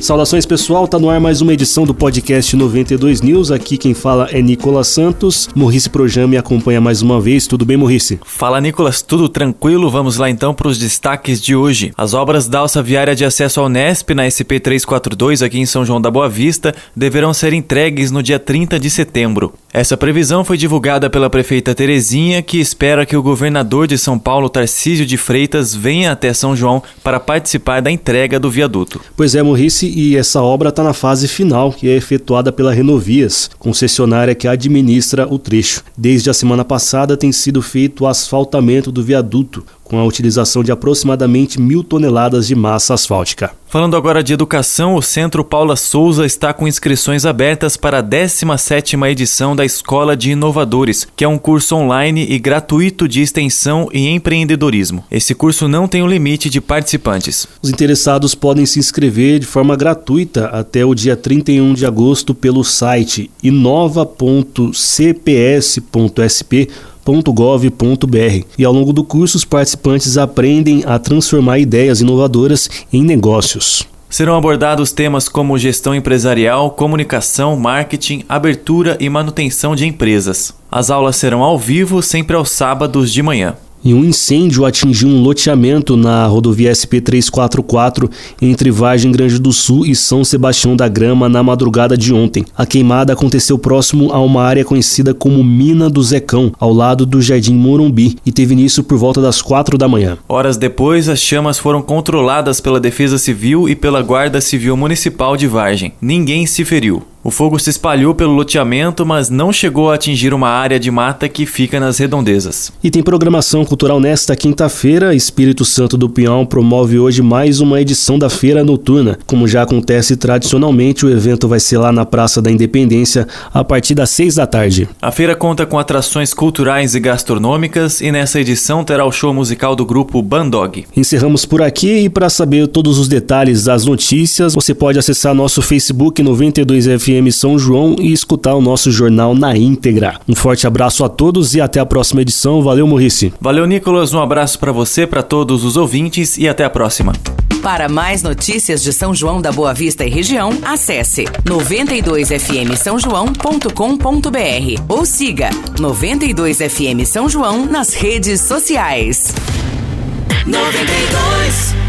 Saudações pessoal, tá no ar mais uma edição do podcast 92 News. Aqui quem fala é Nicolas Santos. Morrice Projame me acompanha mais uma vez. Tudo bem, Morrice? Fala, Nicolas. Tudo tranquilo? Vamos lá então para os destaques de hoje. As obras da alça viária de acesso ao Nesp na SP 342 aqui em São João da Boa Vista deverão ser entregues no dia 30 de setembro. Essa previsão foi divulgada pela prefeita Terezinha, que espera que o governador de São Paulo, Tarcísio de Freitas, venha até São João para participar da entrega do viaduto. Pois é, Morrice, e essa obra está na fase final, que é efetuada pela Renovias, concessionária que administra o trecho. Desde a semana passada tem sido feito o asfaltamento do viaduto, com a utilização de aproximadamente mil toneladas de massa asfáltica. Falando agora de educação, o Centro Paula Souza está com inscrições abertas para a 17ª edição da Escola de Inovadores, que é um curso online e gratuito de extensão e empreendedorismo. Esse curso não tem um limite de participantes. Os interessados podem se inscrever de forma gratuita até o dia 31 de agosto pelo site inova.cps.sp www.gov.br. E ao longo do curso, os participantes aprendem a transformar ideias inovadoras em negócios. Serão abordados temas como gestão empresarial, comunicação, marketing, abertura e manutenção de empresas. As aulas serão ao vivo, sempre aos sábados de manhã e um incêndio atingiu um loteamento na rodovia SP-344 entre Vargem Grande do Sul e São Sebastião da Grama na madrugada de ontem. A queimada aconteceu próximo a uma área conhecida como Mina do Zecão, ao lado do Jardim Morumbi, e teve início por volta das quatro da manhã. Horas depois, as chamas foram controladas pela Defesa Civil e pela Guarda Civil Municipal de Vargem. Ninguém se feriu. O fogo se espalhou pelo loteamento, mas não chegou a atingir uma área de mata que fica nas redondezas. E tem programação cultural nesta quinta-feira. Espírito Santo do Pinhal promove hoje mais uma edição da Feira Noturna. Como já acontece tradicionalmente, o evento vai ser lá na Praça da Independência a partir das seis da tarde. A feira conta com atrações culturais e gastronômicas e nessa edição terá o show musical do grupo Bandog. Encerramos por aqui e para saber todos os detalhes das notícias, você pode acessar nosso Facebook 92FM FM São João e escutar o nosso jornal na íntegra. Um forte abraço a todos e até a próxima edição. Valeu, Morrice. Valeu, Nicolas. Um abraço para você, para todos os ouvintes e até a próxima. Para mais notícias de São João da Boa Vista e região, acesse 92fm São João.com.br ou siga 92fm São João nas redes sociais. 92